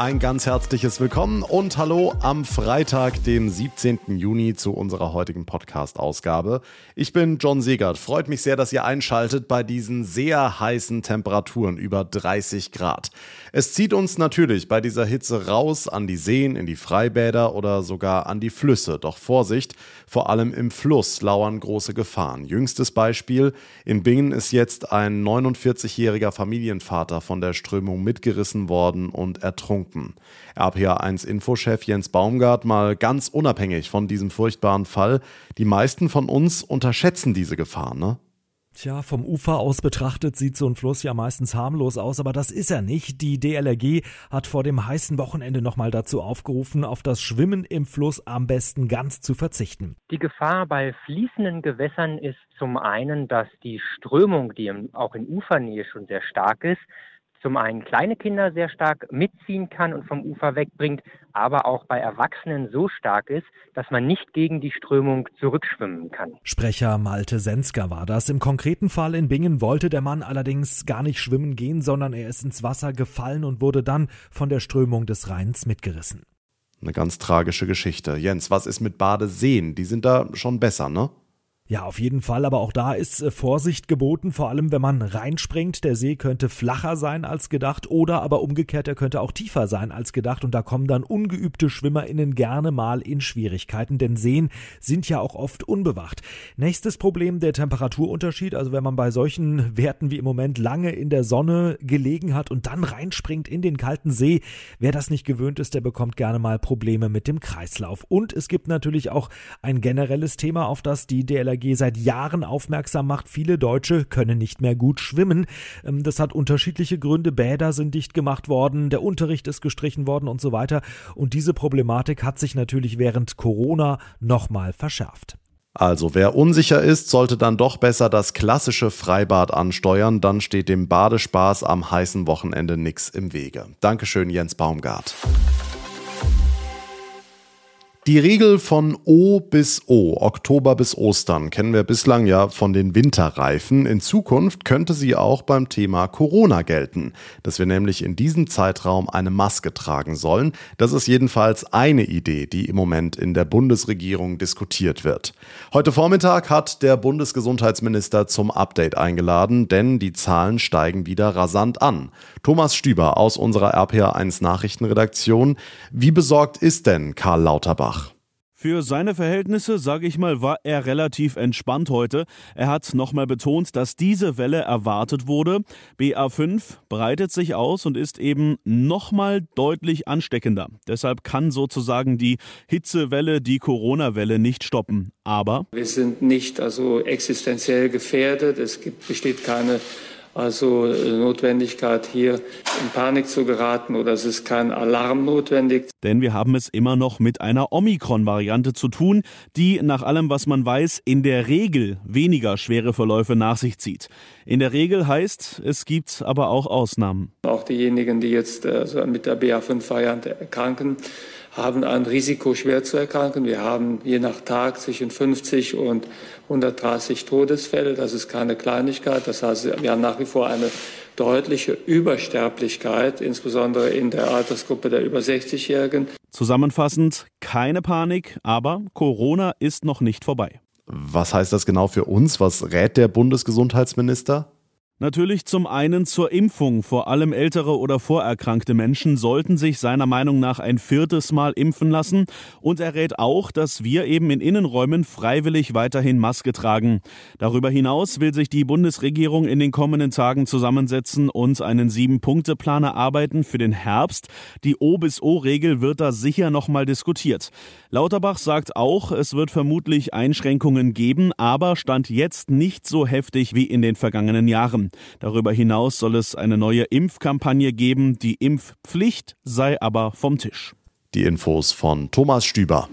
Ein ganz herzliches Willkommen und Hallo am Freitag, dem 17. Juni zu unserer heutigen Podcast-Ausgabe. Ich bin John Segert. Freut mich sehr, dass ihr einschaltet bei diesen sehr heißen Temperaturen über 30 Grad. Es zieht uns natürlich bei dieser Hitze raus an die Seen, in die Freibäder oder sogar an die Flüsse. Doch Vorsicht, vor allem im Fluss lauern große Gefahren. Jüngstes Beispiel, in Bingen ist jetzt ein 49-jähriger Familienvater von der Strömung mitgerissen worden und ertrunken. RPA1 Infochef Jens Baumgart mal ganz unabhängig von diesem furchtbaren Fall. Die meisten von uns unterschätzen diese Gefahr, ne? Tja, vom Ufer aus betrachtet sieht so ein Fluss ja meistens harmlos aus, aber das ist er nicht. Die DLRG hat vor dem heißen Wochenende nochmal dazu aufgerufen, auf das Schwimmen im Fluss am besten ganz zu verzichten. Die Gefahr bei fließenden Gewässern ist zum einen, dass die Strömung, die auch in Ufernähe schon sehr stark ist, zum einen kleine Kinder sehr stark mitziehen kann und vom Ufer wegbringt, aber auch bei Erwachsenen so stark ist, dass man nicht gegen die Strömung zurückschwimmen kann. Sprecher Malte Senska war das. Im konkreten Fall in Bingen wollte der Mann allerdings gar nicht schwimmen gehen, sondern er ist ins Wasser gefallen und wurde dann von der Strömung des Rheins mitgerissen. Eine ganz tragische Geschichte. Jens, was ist mit Badeseen? Die sind da schon besser, ne? Ja, auf jeden Fall, aber auch da ist äh, Vorsicht geboten, vor allem wenn man reinspringt. Der See könnte flacher sein als gedacht oder aber umgekehrt, er könnte auch tiefer sein als gedacht und da kommen dann ungeübte SchwimmerInnen gerne mal in Schwierigkeiten, denn Seen sind ja auch oft unbewacht. Nächstes Problem der Temperaturunterschied, also wenn man bei solchen Werten wie im Moment lange in der Sonne gelegen hat und dann reinspringt in den kalten See, wer das nicht gewöhnt ist, der bekommt gerne mal Probleme mit dem Kreislauf. Und es gibt natürlich auch ein generelles Thema, auf das die DLRG DLRG seit Jahren aufmerksam macht, viele Deutsche können nicht mehr gut schwimmen. Ähm, das hat unterschiedliche Gründe. Bäder sind dicht gemacht worden, der Unterricht ist gestrichen worden und so weiter. Und diese Problematik hat sich natürlich während Corona nochmal verschärft. Also wer unsicher ist, sollte dann doch besser das klassische Freibad ansteuern, dann steht dem Badespaß am heißen Wochenende nichts im Wege. Dankeschön, Jens Baumgart. Die Regel von O bis O, Oktober bis Ostern, kennen wir bislang ja von den Winterreifen. In Zukunft könnte sie auch beim Thema Corona gelten, dass wir nämlich in diesem Zeitraum eine Maske tragen sollen. Das ist jedenfalls eine Idee, die im Moment in der Bundesregierung diskutiert wird. Heute Vormittag hat der Bundesgesundheitsminister zum Update eingeladen, denn die Zahlen steigen wieder rasant an. Thomas Stüber aus unserer RPA1 Nachrichtenredaktion. Wie besorgt ist denn Karl Lauterbach? Für seine Verhältnisse, sage ich mal, war er relativ entspannt heute. Er hat nochmal betont, dass diese Welle erwartet wurde. BA5 breitet sich aus und ist eben nochmal deutlich ansteckender. Deshalb kann sozusagen die Hitzewelle die Corona-Welle nicht stoppen. Aber wir sind nicht also existenziell gefährdet. Es gibt, besteht keine also äh, Notwendigkeit, hier in Panik zu geraten oder es ist kein Alarm notwendig. Denn wir haben es immer noch mit einer Omikron-Variante zu tun, die nach allem, was man weiß, in der Regel weniger schwere Verläufe nach sich zieht. In der Regel heißt, es gibt aber auch Ausnahmen. Auch diejenigen, die jetzt also mit der BA5-Variante erkranken, haben ein Risiko, schwer zu erkranken. Wir haben je nach Tag zwischen 50 und 130 Todesfälle. Das ist keine Kleinigkeit. Das heißt, wir haben nach wie vor eine deutliche Übersterblichkeit, insbesondere in der Altersgruppe der über 60-Jährigen. Zusammenfassend, keine Panik, aber Corona ist noch nicht vorbei. Was heißt das genau für uns? Was rät der Bundesgesundheitsminister? Natürlich zum einen zur Impfung. Vor allem ältere oder vorerkrankte Menschen sollten sich seiner Meinung nach ein viertes Mal impfen lassen. Und er rät auch, dass wir eben in Innenräumen freiwillig weiterhin Maske tragen. Darüber hinaus will sich die Bundesregierung in den kommenden Tagen zusammensetzen und einen Sieben-Punkte-Plan erarbeiten für den Herbst. Die O bis O-Regel wird da sicher nochmal diskutiert. Lauterbach sagt auch, es wird vermutlich Einschränkungen geben, aber stand jetzt nicht so heftig wie in den vergangenen Jahren. Darüber hinaus soll es eine neue Impfkampagne geben. Die Impfpflicht sei aber vom Tisch. Die Infos von Thomas Stüber.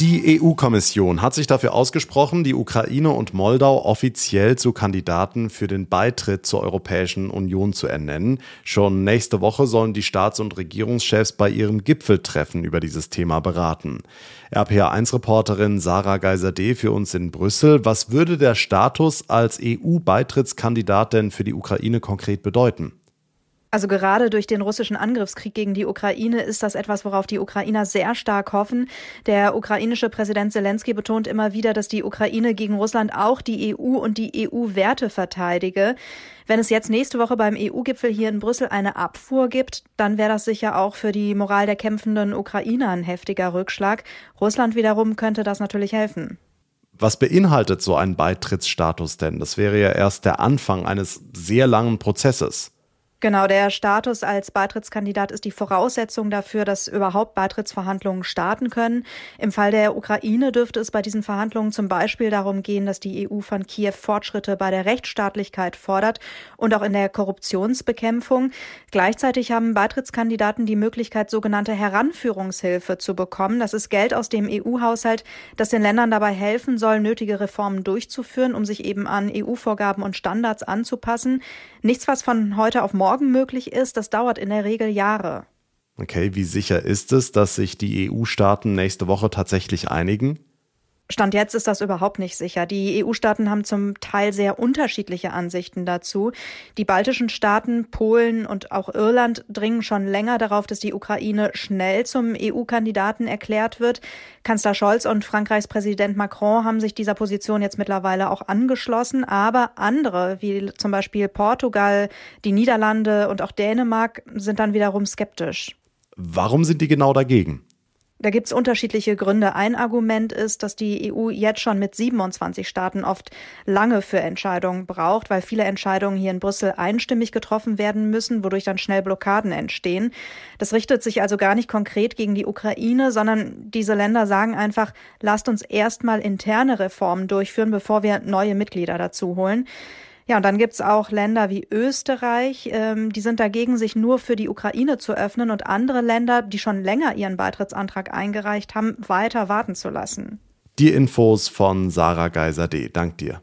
Die EU-Kommission hat sich dafür ausgesprochen, die Ukraine und Moldau offiziell zu Kandidaten für den Beitritt zur Europäischen Union zu ernennen. Schon nächste Woche sollen die Staats- und Regierungschefs bei ihrem Gipfeltreffen über dieses Thema beraten. RPA1-Reporterin Sarah Geiser-D für uns in Brüssel. Was würde der Status als EU-Beitrittskandidat denn für die Ukraine konkret bedeuten? Also gerade durch den russischen Angriffskrieg gegen die Ukraine ist das etwas, worauf die Ukrainer sehr stark hoffen. Der ukrainische Präsident Zelensky betont immer wieder, dass die Ukraine gegen Russland auch die EU und die EU-Werte verteidige. Wenn es jetzt nächste Woche beim EU-Gipfel hier in Brüssel eine Abfuhr gibt, dann wäre das sicher auch für die Moral der kämpfenden Ukrainer ein heftiger Rückschlag. Russland wiederum könnte das natürlich helfen. Was beinhaltet so ein Beitrittsstatus denn? Das wäre ja erst der Anfang eines sehr langen Prozesses. Genau, der Status als Beitrittskandidat ist die Voraussetzung dafür, dass überhaupt Beitrittsverhandlungen starten können. Im Fall der Ukraine dürfte es bei diesen Verhandlungen zum Beispiel darum gehen, dass die EU von Kiew Fortschritte bei der Rechtsstaatlichkeit fordert und auch in der Korruptionsbekämpfung. Gleichzeitig haben Beitrittskandidaten die Möglichkeit, sogenannte Heranführungshilfe zu bekommen. Das ist Geld aus dem EU-Haushalt, das den Ländern dabei helfen soll, nötige Reformen durchzuführen, um sich eben an EU-Vorgaben und Standards anzupassen. Nichts, was von heute auf morgen morgen möglich ist, das dauert in der Regel Jahre. Okay, wie sicher ist es, dass sich die EU-Staaten nächste Woche tatsächlich einigen? Stand jetzt ist das überhaupt nicht sicher. Die EU-Staaten haben zum Teil sehr unterschiedliche Ansichten dazu. Die baltischen Staaten, Polen und auch Irland dringen schon länger darauf, dass die Ukraine schnell zum EU-Kandidaten erklärt wird. Kanzler Scholz und Frankreichs Präsident Macron haben sich dieser Position jetzt mittlerweile auch angeschlossen. Aber andere, wie zum Beispiel Portugal, die Niederlande und auch Dänemark, sind dann wiederum skeptisch. Warum sind die genau dagegen? Da gibt es unterschiedliche Gründe. Ein Argument ist, dass die EU jetzt schon mit 27 Staaten oft lange für Entscheidungen braucht, weil viele Entscheidungen hier in Brüssel einstimmig getroffen werden müssen, wodurch dann schnell Blockaden entstehen. Das richtet sich also gar nicht konkret gegen die Ukraine, sondern diese Länder sagen einfach, lasst uns erstmal interne Reformen durchführen, bevor wir neue Mitglieder dazu holen. Ja, und dann gibt's auch Länder wie Österreich, ähm, die sind dagegen, sich nur für die Ukraine zu öffnen und andere Länder, die schon länger ihren Beitrittsantrag eingereicht haben, weiter warten zu lassen. Die Infos von Sarah Geiser D. Dank dir.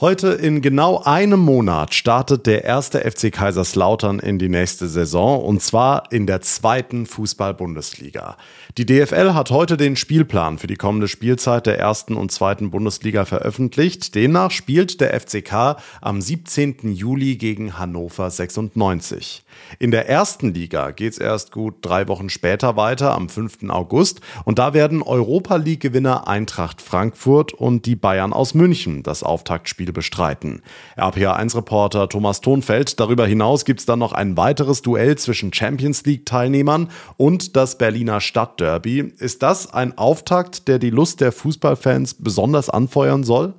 Heute in genau einem Monat startet der erste FC Kaiserslautern in die nächste Saison und zwar in der zweiten Fußball-Bundesliga. Die DFL hat heute den Spielplan für die kommende Spielzeit der ersten und zweiten Bundesliga veröffentlicht. Demnach spielt der FCK am 17. Juli gegen Hannover 96. In der ersten Liga geht es erst gut drei Wochen später weiter, am 5. August. Und da werden Europa League-Gewinner Eintracht Frankfurt und die Bayern aus München das Auftaktspiel bestreiten. RPA1-Reporter Thomas Thonfeld. Darüber hinaus gibt es dann noch ein weiteres Duell zwischen Champions League-Teilnehmern und das Berliner Stadtderby. Ist das ein Auftakt, der die Lust der Fußballfans besonders anfeuern soll?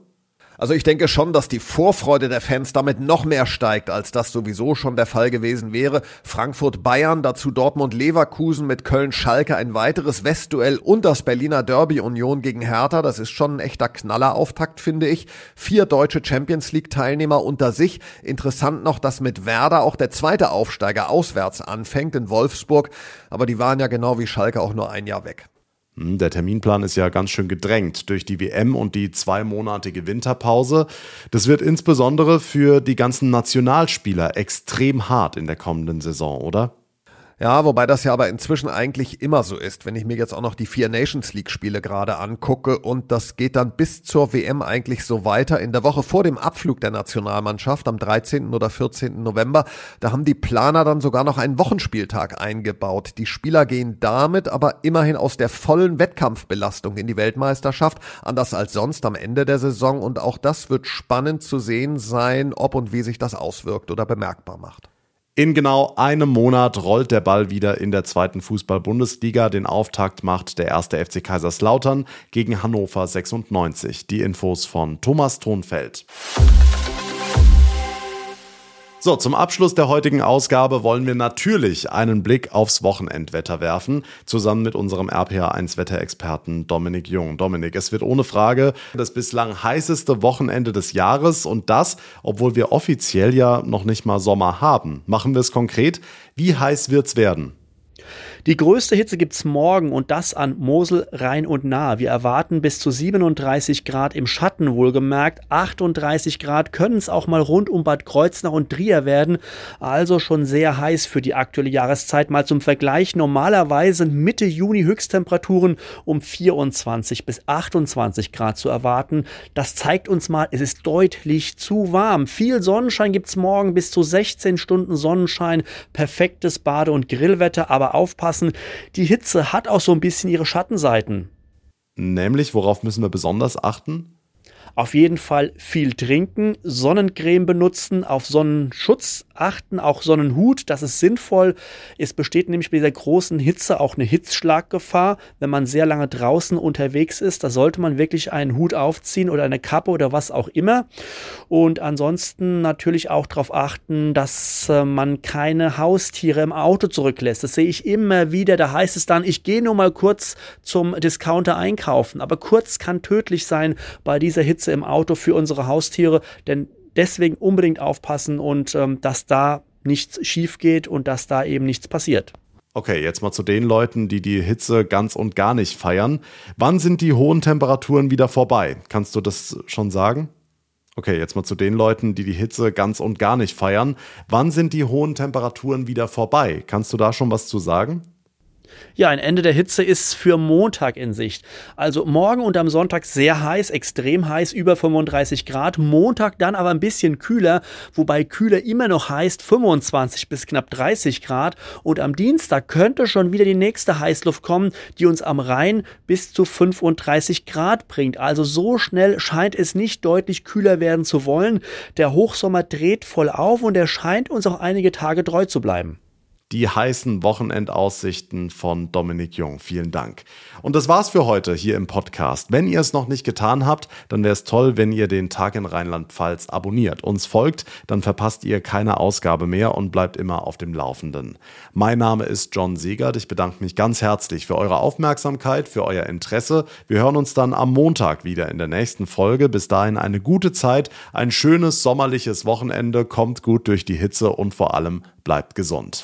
Also ich denke schon, dass die Vorfreude der Fans damit noch mehr steigt, als das sowieso schon der Fall gewesen wäre. Frankfurt Bayern, dazu Dortmund Leverkusen mit Köln Schalke ein weiteres Westduell und das Berliner Derby Union gegen Hertha, das ist schon ein echter Knallerauftakt, finde ich. Vier deutsche Champions League Teilnehmer unter sich. Interessant noch, dass mit Werder auch der zweite Aufsteiger auswärts anfängt in Wolfsburg, aber die waren ja genau wie Schalke auch nur ein Jahr weg. Hm, der Terminplan ist ja ganz schön gedrängt durch die WM und die zweimonatige Winterpause. Das wird insbesondere für die ganzen Nationalspieler extrem hart in der kommenden Saison, oder? Ja, wobei das ja aber inzwischen eigentlich immer so ist, wenn ich mir jetzt auch noch die vier Nations League Spiele gerade angucke und das geht dann bis zur WM eigentlich so weiter. In der Woche vor dem Abflug der Nationalmannschaft am 13. oder 14. November, da haben die Planer dann sogar noch einen Wochenspieltag eingebaut. Die Spieler gehen damit aber immerhin aus der vollen Wettkampfbelastung in die Weltmeisterschaft, anders als sonst am Ende der Saison und auch das wird spannend zu sehen sein, ob und wie sich das auswirkt oder bemerkbar macht. In genau einem Monat rollt der Ball wieder in der zweiten Fußball-Bundesliga. Den Auftakt macht der erste FC Kaiserslautern gegen Hannover 96. Die Infos von Thomas Thonfeld. So, zum Abschluss der heutigen Ausgabe wollen wir natürlich einen Blick aufs Wochenendwetter werfen, zusammen mit unserem RPA1-Wetterexperten Dominik Jung. Dominik, es wird ohne Frage das bislang heißeste Wochenende des Jahres und das, obwohl wir offiziell ja noch nicht mal Sommer haben. Machen wir es konkret. Wie heiß wird's werden? Die größte Hitze gibt's morgen und das an Mosel, Rhein und Nahe. Wir erwarten bis zu 37 Grad im Schatten wohlgemerkt. 38 Grad können es auch mal rund um Bad Kreuznach und Trier werden. Also schon sehr heiß für die aktuelle Jahreszeit. Mal zum Vergleich. Normalerweise Mitte Juni Höchsttemperaturen um 24 bis 28 Grad zu erwarten. Das zeigt uns mal, es ist deutlich zu warm. Viel Sonnenschein gibt's morgen bis zu 16 Stunden Sonnenschein. Perfektes Bade- und Grillwetter, aber aufpassen aufpassen, die Hitze hat auch so ein bisschen ihre Schattenseiten. Nämlich, worauf müssen wir besonders achten? Auf jeden Fall viel trinken, Sonnencreme benutzen, auf Sonnenschutz achten, auch Sonnenhut, das ist sinnvoll. Es besteht nämlich bei dieser großen Hitze auch eine Hitzschlaggefahr. Wenn man sehr lange draußen unterwegs ist, da sollte man wirklich einen Hut aufziehen oder eine Kappe oder was auch immer. Und ansonsten natürlich auch darauf achten, dass äh, man keine Haustiere im Auto zurücklässt. Das sehe ich immer wieder. Da heißt es dann, ich gehe nur mal kurz zum Discounter einkaufen. Aber kurz kann tödlich sein bei dieser Hitze Hitze im Auto für unsere Haustiere, denn deswegen unbedingt aufpassen und ähm, dass da nichts schief geht und dass da eben nichts passiert. Okay, jetzt mal zu den Leuten, die die Hitze ganz und gar nicht feiern. Wann sind die hohen Temperaturen wieder vorbei? Kannst du das schon sagen? Okay, jetzt mal zu den Leuten, die die Hitze ganz und gar nicht feiern. Wann sind die hohen Temperaturen wieder vorbei? Kannst du da schon was zu sagen? Ja, ein Ende der Hitze ist für Montag in Sicht. Also morgen und am Sonntag sehr heiß, extrem heiß, über 35 Grad. Montag dann aber ein bisschen kühler, wobei kühler immer noch heißt 25 bis knapp 30 Grad. Und am Dienstag könnte schon wieder die nächste Heißluft kommen, die uns am Rhein bis zu 35 Grad bringt. Also so schnell scheint es nicht deutlich kühler werden zu wollen. Der Hochsommer dreht voll auf und er scheint uns auch einige Tage treu zu bleiben die heißen Wochenendaussichten von Dominik Jung. Vielen Dank. Und das war's für heute hier im Podcast. Wenn ihr es noch nicht getan habt, dann wäre es toll, wenn ihr den Tag in Rheinland-Pfalz abonniert, uns folgt, dann verpasst ihr keine Ausgabe mehr und bleibt immer auf dem Laufenden. Mein Name ist John Segert. Ich bedanke mich ganz herzlich für eure Aufmerksamkeit, für euer Interesse. Wir hören uns dann am Montag wieder in der nächsten Folge. Bis dahin eine gute Zeit, ein schönes sommerliches Wochenende, kommt gut durch die Hitze und vor allem bleibt gesund.